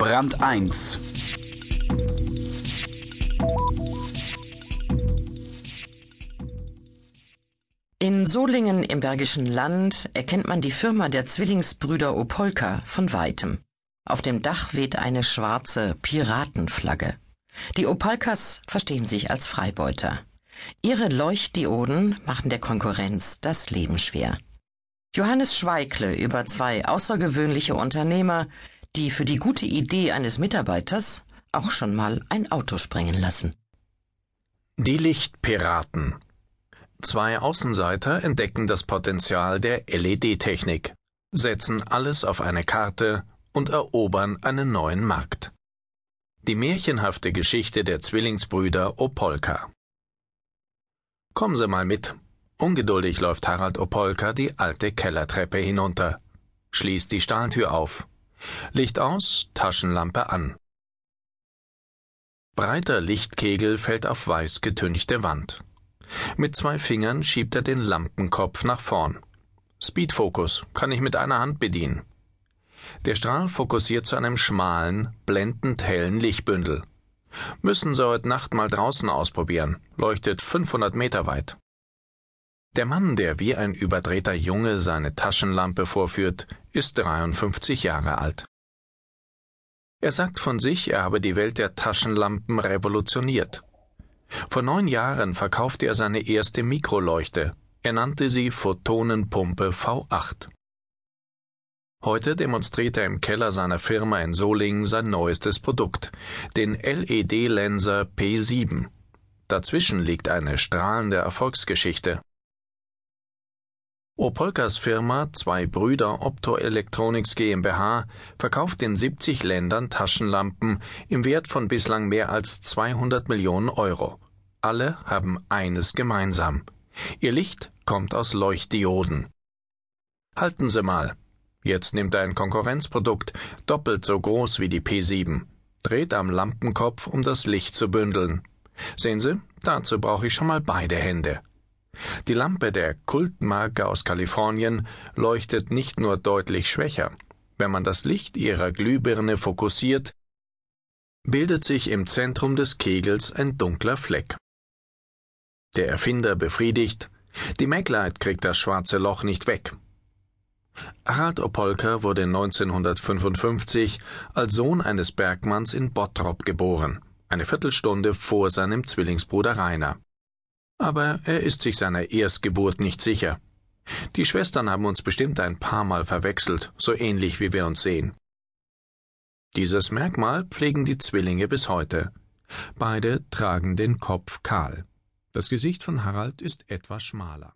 Brand 1 In Solingen im Bergischen Land erkennt man die Firma der Zwillingsbrüder Opolka von weitem. Auf dem Dach weht eine schwarze Piratenflagge. Die Opalkas verstehen sich als Freibeuter. Ihre Leuchtdioden machen der Konkurrenz das Leben schwer. Johannes Schweikle über zwei außergewöhnliche Unternehmer, die für die gute Idee eines Mitarbeiters auch schon mal ein Auto sprengen lassen. Die Lichtpiraten. Zwei Außenseiter entdecken das Potenzial der LED-Technik, setzen alles auf eine Karte und erobern einen neuen Markt. Die märchenhafte Geschichte der Zwillingsbrüder Opolka. Kommen Sie mal mit. Ungeduldig läuft Harald Opolka die alte Kellertreppe hinunter, schließt die Stahltür auf. Licht aus, Taschenlampe an. Breiter Lichtkegel fällt auf weiß getünchte Wand. Mit zwei Fingern schiebt er den Lampenkopf nach vorn. Speedfokus kann ich mit einer Hand bedienen. Der Strahl fokussiert zu einem schmalen, blendend hellen Lichtbündel. Müssen Sie heute Nacht mal draußen ausprobieren. Leuchtet 500 Meter weit. Der Mann, der wie ein überdrehter Junge seine Taschenlampe vorführt, ist 53 Jahre alt. Er sagt von sich, er habe die Welt der Taschenlampen revolutioniert. Vor neun Jahren verkaufte er seine erste Mikroleuchte. Er nannte sie Photonenpumpe V8. Heute demonstriert er im Keller seiner Firma in Solingen sein neuestes Produkt, den LED-Lenser P7. Dazwischen liegt eine strahlende Erfolgsgeschichte. Opolkas Firma Zwei Brüder Optoelectronics GmbH verkauft in 70 Ländern Taschenlampen im Wert von bislang mehr als 200 Millionen Euro. Alle haben eines gemeinsam. Ihr Licht kommt aus Leuchtdioden. Halten Sie mal. Jetzt nimmt ein Konkurrenzprodukt, doppelt so groß wie die P7, dreht am Lampenkopf, um das Licht zu bündeln. Sehen Sie, dazu brauche ich schon mal beide Hände. Die Lampe der Kultmarke aus Kalifornien leuchtet nicht nur deutlich schwächer. Wenn man das Licht ihrer Glühbirne fokussiert, bildet sich im Zentrum des Kegels ein dunkler Fleck. Der Erfinder befriedigt, die Maglite kriegt das schwarze Loch nicht weg. Harald Opolka wurde 1955 als Sohn eines Bergmanns in Bottrop geboren, eine Viertelstunde vor seinem Zwillingsbruder Rainer aber er ist sich seiner Erstgeburt nicht sicher. Die Schwestern haben uns bestimmt ein paar Mal verwechselt, so ähnlich wie wir uns sehen. Dieses Merkmal pflegen die Zwillinge bis heute. Beide tragen den Kopf kahl. Das Gesicht von Harald ist etwas schmaler.